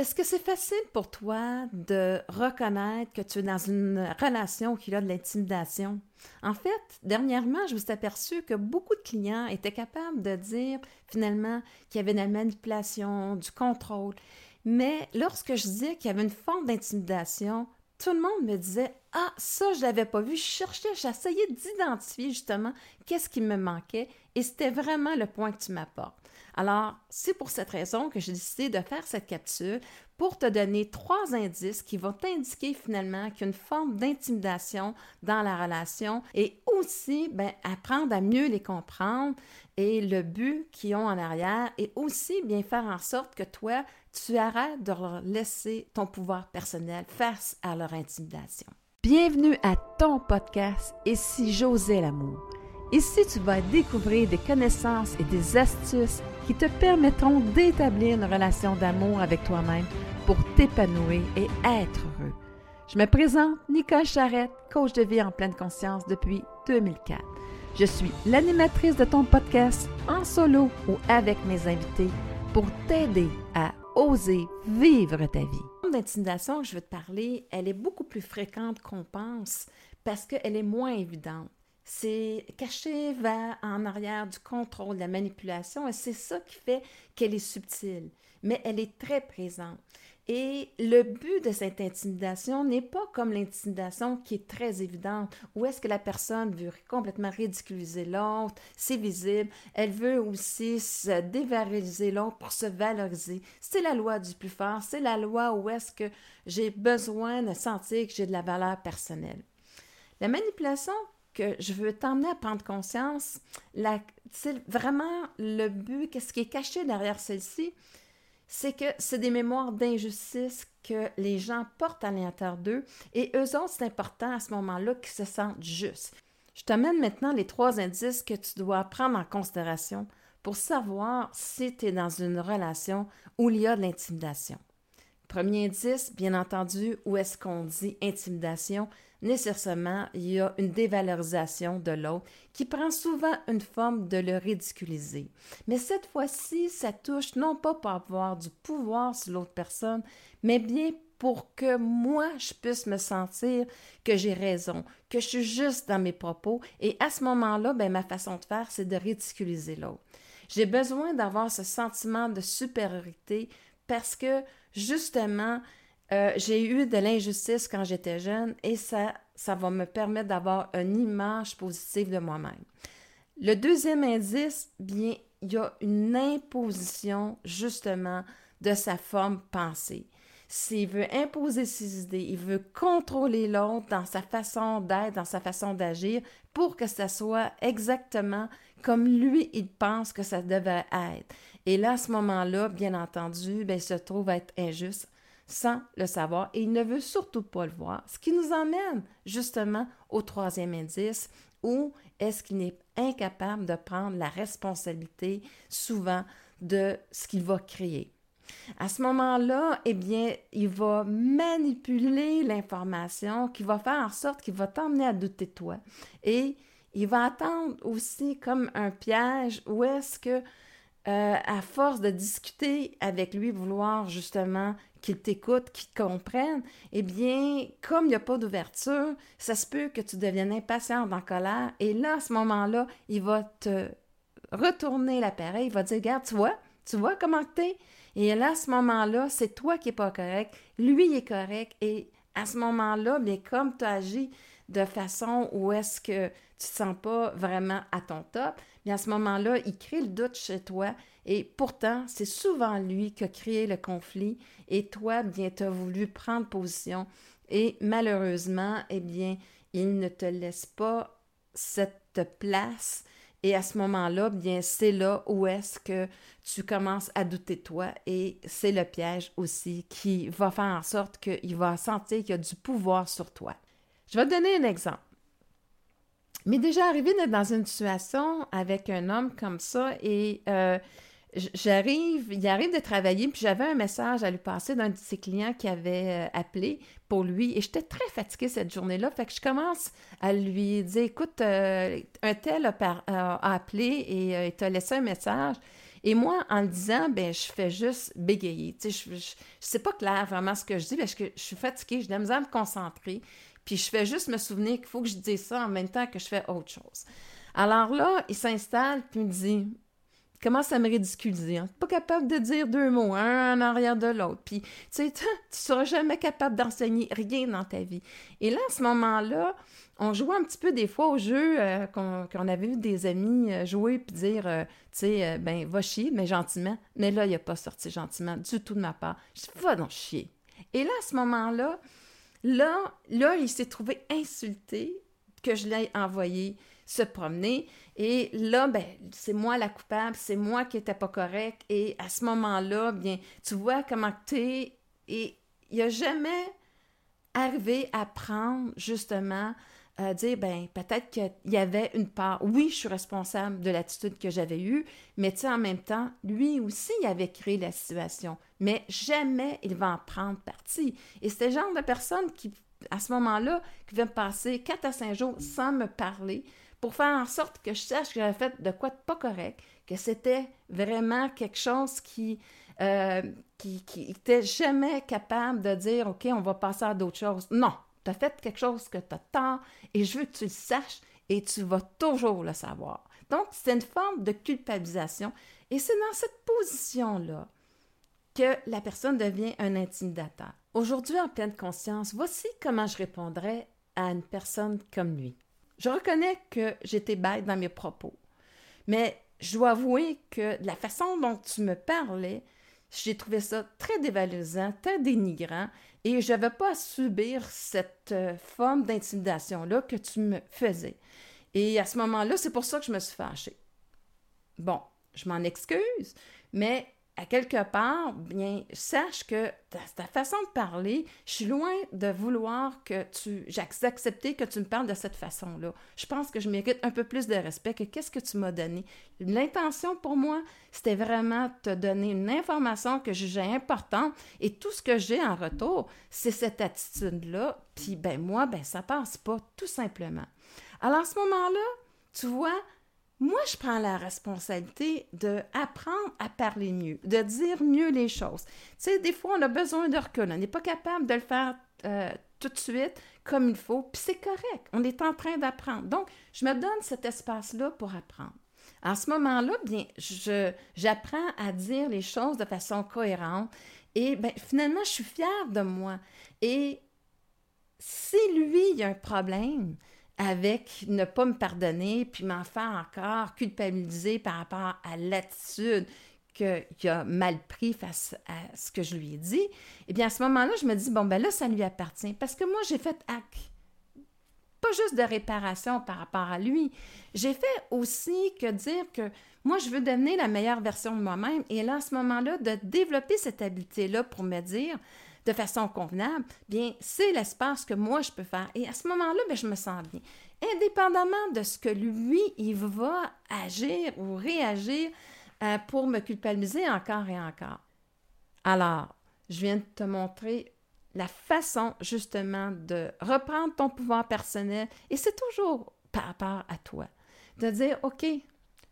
Est-ce que c'est facile pour toi de reconnaître que tu es dans une relation qui a de l'intimidation? En fait, dernièrement, je me suis aperçu que beaucoup de clients étaient capables de dire finalement qu'il y avait de la manipulation, du contrôle. Mais lorsque je disais qu'il y avait une forme d'intimidation, tout le monde me disait Ah, ça, je ne l'avais pas vu. Je cherchais, j'essayais d'identifier justement qu'est-ce qui me manquait et c'était vraiment le point que tu m'apportes. Alors, c'est pour cette raison que j'ai décidé de faire cette capsule pour te donner trois indices qui vont t'indiquer finalement qu'il y a une forme d'intimidation dans la relation et aussi ben, apprendre à mieux les comprendre et le but qu'ils ont en arrière et aussi bien faire en sorte que toi, tu arrêtes de leur laisser ton pouvoir personnel face à leur intimidation. Bienvenue à ton podcast Et si j'osais l'amour? Ici, tu vas découvrir des connaissances et des astuces qui te permettront d'établir une relation d'amour avec toi-même pour t'épanouir et être heureux. Je me présente Nicole Charrette, coach de vie en pleine conscience depuis 2004. Je suis l'animatrice de ton podcast en solo ou avec mes invités pour t'aider à oser vivre ta vie. L'intimidation que je veux te parler, elle est beaucoup plus fréquente qu'on pense parce qu'elle est moins évidente c'est caché va en arrière du contrôle, de la manipulation, et c'est ça qui fait qu'elle est subtile, mais elle est très présente. Et le but de cette intimidation n'est pas comme l'intimidation qui est très évidente, où est-ce que la personne veut complètement ridiculiser l'autre, c'est visible, elle veut aussi se dévaloriser l'autre pour se valoriser. C'est la loi du plus fort, c'est la loi où est-ce que j'ai besoin de sentir que j'ai de la valeur personnelle. La manipulation, je veux t'emmener à prendre conscience, vraiment le but, qu'est-ce qui est caché derrière celle-ci, c'est que c'est des mémoires d'injustice que les gens portent à l'intérieur d'eux et eux autres, c'est important à ce moment-là qu'ils se sentent justes. Je t'amène maintenant les trois indices que tu dois prendre en considération pour savoir si tu es dans une relation où il y a de l'intimidation. Premier indice, bien entendu, où est-ce qu'on dit intimidation? Nécessairement, il y a une dévalorisation de l'autre qui prend souvent une forme de le ridiculiser. Mais cette fois-ci, ça touche non pas pour avoir du pouvoir sur l'autre personne, mais bien pour que moi, je puisse me sentir que j'ai raison, que je suis juste dans mes propos. Et à ce moment-là, ben, ma façon de faire, c'est de ridiculiser l'autre. J'ai besoin d'avoir ce sentiment de supériorité parce que, justement, euh, j'ai eu de l'injustice quand j'étais jeune et ça, ça va me permettre d'avoir une image positive de moi-même. Le deuxième indice, bien, il y a une imposition justement de sa forme pensée. S'il veut imposer ses idées, il veut contrôler l'autre dans sa façon d'être, dans sa façon d'agir, pour que ça soit exactement comme lui, il pense que ça devait être. Et là, à ce moment-là, bien entendu, ben, il se trouve être injuste sans le savoir et il ne veut surtout pas le voir. Ce qui nous emmène justement au troisième indice où est-ce qu'il est incapable de prendre la responsabilité souvent de ce qu'il va créer. À ce moment-là, eh bien, il va manipuler l'information qui va faire en sorte qu'il va t'emmener à douter de toi. Et il va attendre aussi comme un piège où est-ce que, euh, à force de discuter avec lui, vouloir justement qu'il t'écoute, qu'il te comprenne, eh bien, comme il n'y a pas d'ouverture, ça se peut que tu deviennes impatiente, en colère, et là, à ce moment-là, il va te retourner l'appareil, il va dire, regarde, tu vois, tu vois comment es? Et là, à ce moment-là, c'est toi qui n'es pas correct, lui est correct, et à ce moment-là, bien, comme tu agis de façon où est-ce que tu ne te sens pas vraiment à ton top, bien, à ce moment-là, il crée le doute chez toi, et pourtant, c'est souvent lui qui a créé le conflit. Et toi, bien, tu as voulu prendre position. Et malheureusement, eh bien, il ne te laisse pas cette place. Et à ce moment-là, bien, c'est là où est-ce que tu commences à douter de toi. Et c'est le piège aussi qui va faire en sorte qu'il va sentir qu'il y a du pouvoir sur toi. Je vais te donner un exemple. Mais déjà arrivé d'être dans une situation avec un homme comme ça et euh, J'arrive, il arrive de travailler, puis j'avais un message à lui passer d'un de ses clients qui avait euh, appelé pour lui, et j'étais très fatiguée cette journée-là, fait que je commence à lui dire, écoute, euh, un tel a, appelé et il t'a laissé un message, Et moi, en le disant, ben, je fais juste bégayer. Tu sais, je, je, sais pas clair vraiment ce que je dis parce je suis fatiguée, j'ai de la misère à me concentrer. Puis je fais juste me souvenir qu'il faut que je dise ça en même temps que je fais autre chose. Alors là, il s'installe, puis il me dit commence à me ridiculiser. Hein. Pas capable de dire deux mots, un en arrière de l'autre. Puis, tu sais, tu seras jamais capable d'enseigner rien dans ta vie. Et là, à ce moment-là, on jouait un petit peu des fois au jeu euh, qu'on avait vu des amis euh, jouer puis dire, euh, tu sais, ben, va chier, mais gentiment. Mais là, il n'a pas sorti gentiment du tout de ma part. Je dis, va donc chier. Et là, à ce moment-là, là, là, il s'est trouvé insulté que je l'ai envoyé se promener. Et là, ben, c'est moi la coupable, c'est moi qui n'étais pas correct. Et à ce moment-là, bien, tu vois comment tu es. Et il n'y a jamais arrivé à prendre justement à dire, ben peut-être qu'il y avait une part, oui, je suis responsable de l'attitude que j'avais eue, mais tu en même temps, lui aussi, il avait créé la situation, mais jamais il va en prendre parti. Et c'est le genre de personne qui, à ce moment-là, qui va passer quatre à cinq jours sans me parler, pour faire en sorte que je sache que j'avais fait de quoi de pas correct, que c'était vraiment quelque chose qui, euh, qui, était jamais capable de dire, OK, on va passer à d'autres choses. Non, tu as fait quelque chose que tu as tort et je veux que tu le saches et tu vas toujours le savoir. Donc, c'est une forme de culpabilisation et c'est dans cette position-là que la personne devient un intimidateur. Aujourd'hui, en pleine conscience, voici comment je répondrais à une personne comme lui. Je reconnais que j'étais bête dans mes propos, mais je dois avouer que la façon dont tu me parlais, j'ai trouvé ça très dévalorisant, très dénigrant, et je n'avais pas à subir cette euh, forme d'intimidation-là que tu me faisais. Et à ce moment-là, c'est pour ça que je me suis fâchée. Bon, je m'en excuse, mais quelque part, bien, sache que ta, façon de parler, je suis loin de vouloir que tu, accepté que tu me parles de cette façon-là. Je pense que je mérite un peu plus de respect que qu'est-ce que tu m'as donné. L'intention pour moi, c'était vraiment te donner une information que je jugeais importante et tout ce que j'ai en retour, c'est cette attitude-là. Puis, ben, moi, ben, ça passe pas, tout simplement. Alors, à ce moment-là, tu vois, moi, je prends la responsabilité d'apprendre à parler mieux, de dire mieux les choses. Tu sais, des fois, on a besoin de recul. On n'est pas capable de le faire euh, tout de suite comme il faut, puis c'est correct. On est en train d'apprendre. Donc, je me donne cet espace-là pour apprendre. En ce moment-là, bien, j'apprends à dire les choses de façon cohérente et bien, finalement, je suis fière de moi. Et si lui, il y a un problème, avec ne pas me pardonner, puis m'en faire encore culpabiliser par rapport à l'attitude qu'il a mal pris face à ce que je lui ai dit, eh bien, à ce moment-là, je me dis, bon, ben là, ça lui appartient. Parce que moi, j'ai fait acte, pas juste de réparation par rapport à lui. J'ai fait aussi que dire que moi, je veux devenir la meilleure version de moi-même. Et là, à ce moment-là, de développer cette habileté-là pour me dire, de façon convenable, bien, c'est l'espace que moi, je peux faire. Et à ce moment-là, bien, je me sens bien. Indépendamment de ce que lui, il va agir ou réagir euh, pour me culpabiliser encore et encore. Alors, je viens de te montrer la façon justement de reprendre ton pouvoir personnel et c'est toujours par rapport à toi. De dire, OK, je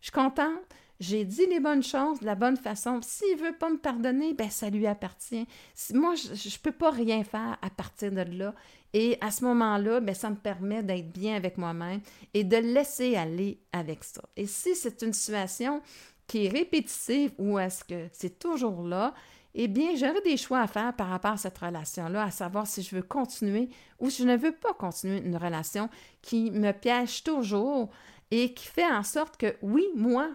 suis contente, j'ai dit les bonnes choses de la bonne façon. S'il veut pas me pardonner, ben ça lui appartient. Moi, je ne peux pas rien faire à partir de là. Et à ce moment-là, ben, ça me permet d'être bien avec moi-même et de laisser aller avec ça. Et si c'est une situation qui est répétitive ou est-ce que c'est toujours là, eh bien, j'aurai des choix à faire par rapport à cette relation-là, à savoir si je veux continuer ou si je ne veux pas continuer une relation qui me piège toujours et qui fait en sorte que, oui, moi,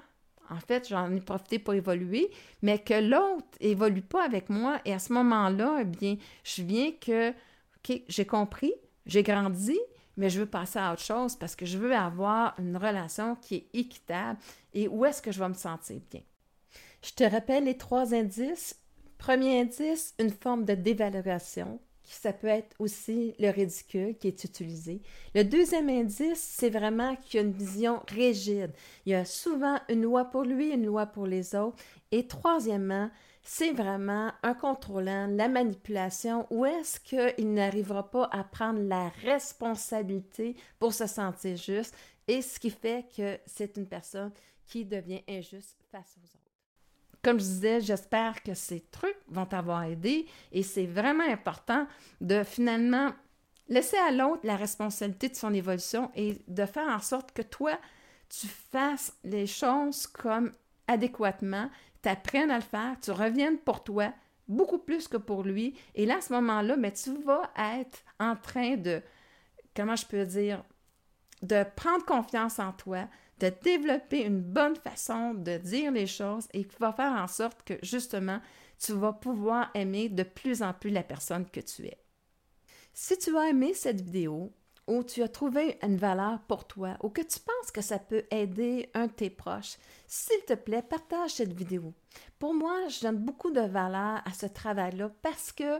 en fait, j'en ai profité pour évoluer, mais que l'autre évolue pas avec moi. Et à ce moment-là, eh bien, je viens que, OK, j'ai compris, j'ai grandi, mais je veux passer à autre chose parce que je veux avoir une relation qui est équitable et où est-ce que je vais me sentir bien. Je te rappelle les trois indices. Premier indice, une forme de dévalorisation ça peut être aussi le ridicule qui est utilisé. Le deuxième indice, c'est vraiment qu'il y a une vision rigide. Il y a souvent une loi pour lui, une loi pour les autres. Et troisièmement, c'est vraiment un contrôlant, la manipulation, où est-ce qu'il n'arrivera pas à prendre la responsabilité pour se sentir juste, et ce qui fait que c'est une personne qui devient injuste face aux autres. Comme je disais, j'espère que ces trucs vont t'avoir aidé et c'est vraiment important de finalement laisser à l'autre la responsabilité de son évolution et de faire en sorte que toi, tu fasses les choses comme adéquatement, tu apprennes à le faire, tu reviennes pour toi beaucoup plus que pour lui. Et là, à ce moment-là, tu vas être en train de, comment je peux dire, de prendre confiance en toi, de développer une bonne façon de dire les choses et qui va faire en sorte que justement, tu vas pouvoir aimer de plus en plus la personne que tu es. Si tu as aimé cette vidéo, ou tu as trouvé une valeur pour toi ou que tu penses que ça peut aider un de tes proches, s'il te plaît, partage cette vidéo. Pour moi, je donne beaucoup de valeur à ce travail-là parce que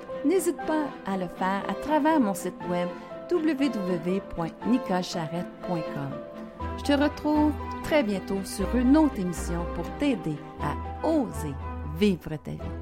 n'hésite pas à le faire à travers mon site web www.nicolcharrette.com. Je te retrouve très bientôt sur une autre émission pour t'aider à oser vivre ta vie.